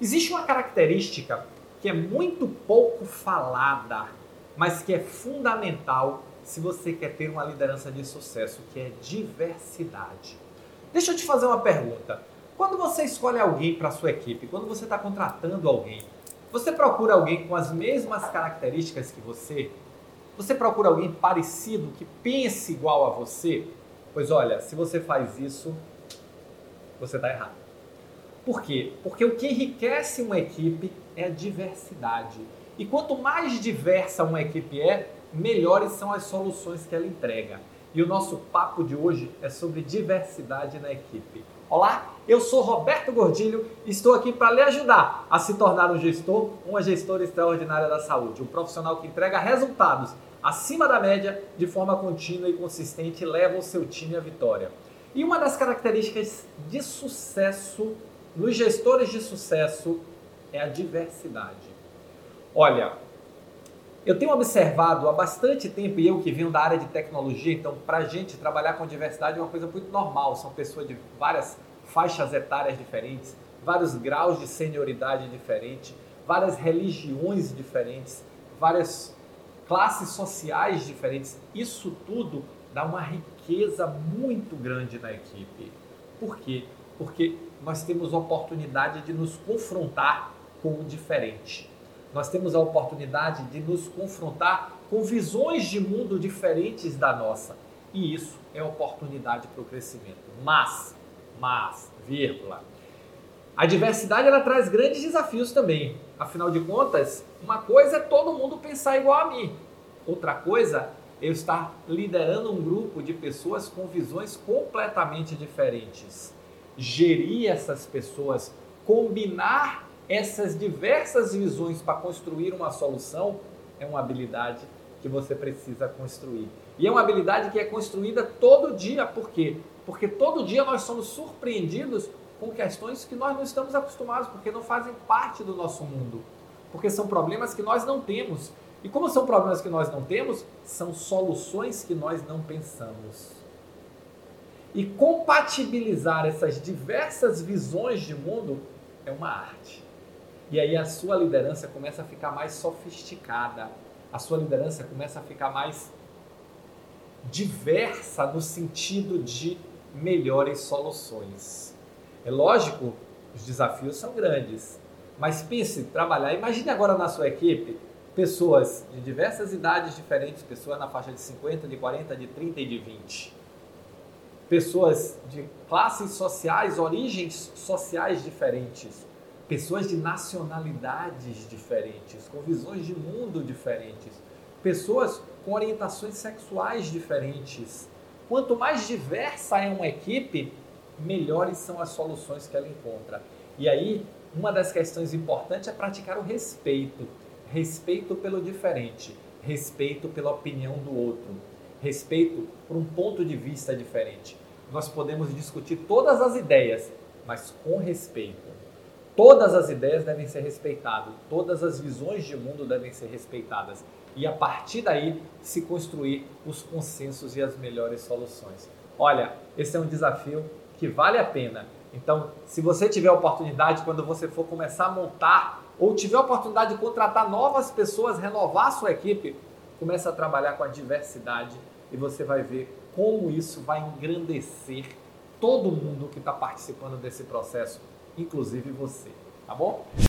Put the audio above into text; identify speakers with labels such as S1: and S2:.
S1: Existe uma característica que é muito pouco falada, mas que é fundamental se você quer ter uma liderança de sucesso, que é diversidade. Deixa eu te fazer uma pergunta. Quando você escolhe alguém para sua equipe, quando você está contratando alguém, você procura alguém com as mesmas características que você? Você procura alguém parecido, que pense igual a você? Pois olha, se você faz isso, você está errado. Por quê? Porque o que enriquece uma equipe é a diversidade. E quanto mais diversa uma equipe é, melhores são as soluções que ela entrega. E o nosso papo de hoje é sobre diversidade na equipe. Olá, eu sou Roberto Gordilho e estou aqui para lhe ajudar a se tornar um gestor, uma gestora extraordinária da saúde, um profissional que entrega resultados acima da média de forma contínua e consistente e leva o seu time à vitória. E uma das características de sucesso nos gestores de sucesso é a diversidade. Olha, eu tenho observado há bastante tempo, e eu que venho da área de tecnologia, então para a gente trabalhar com diversidade é uma coisa muito normal. São pessoas de várias faixas etárias diferentes, vários graus de senioridade diferentes, várias religiões diferentes, várias classes sociais diferentes. Isso tudo dá uma riqueza muito grande na equipe. Por quê? Porque nós temos a oportunidade de nos confrontar com o diferente. Nós temos a oportunidade de nos confrontar com visões de mundo diferentes da nossa. E isso é oportunidade para o crescimento. Mas, mas, vírgula, a diversidade ela traz grandes desafios também. Afinal de contas, uma coisa é todo mundo pensar igual a mim. Outra coisa é eu estar liderando um grupo de pessoas com visões completamente diferentes. Gerir essas pessoas, combinar essas diversas visões para construir uma solução é uma habilidade que você precisa construir. E é uma habilidade que é construída todo dia, por quê? Porque todo dia nós somos surpreendidos com questões que nós não estamos acostumados, porque não fazem parte do nosso mundo. Porque são problemas que nós não temos. E como são problemas que nós não temos, são soluções que nós não pensamos. E compatibilizar essas diversas visões de mundo é uma arte. E aí a sua liderança começa a ficar mais sofisticada. A sua liderança começa a ficar mais diversa no sentido de melhores soluções. É lógico, os desafios são grandes, mas pense, trabalhar, imagine agora na sua equipe pessoas de diversas idades diferentes, pessoas na faixa de 50, de 40, de 30 e de 20. Pessoas de classes sociais, origens sociais diferentes, pessoas de nacionalidades diferentes, com visões de mundo diferentes, pessoas com orientações sexuais diferentes. Quanto mais diversa é uma equipe, melhores são as soluções que ela encontra. E aí, uma das questões importantes é praticar o respeito. Respeito pelo diferente, respeito pela opinião do outro, respeito por um ponto de vista diferente. Nós podemos discutir todas as ideias, mas com respeito. Todas as ideias devem ser respeitadas, todas as visões de mundo devem ser respeitadas e a partir daí se construir os consensos e as melhores soluções. Olha, esse é um desafio que vale a pena. Então, se você tiver a oportunidade, quando você for começar a montar ou tiver a oportunidade de contratar novas pessoas, renovar sua equipe, comece a trabalhar com a diversidade e você vai ver como isso vai engrandecer todo mundo que está participando desse processo inclusive você, tá bom?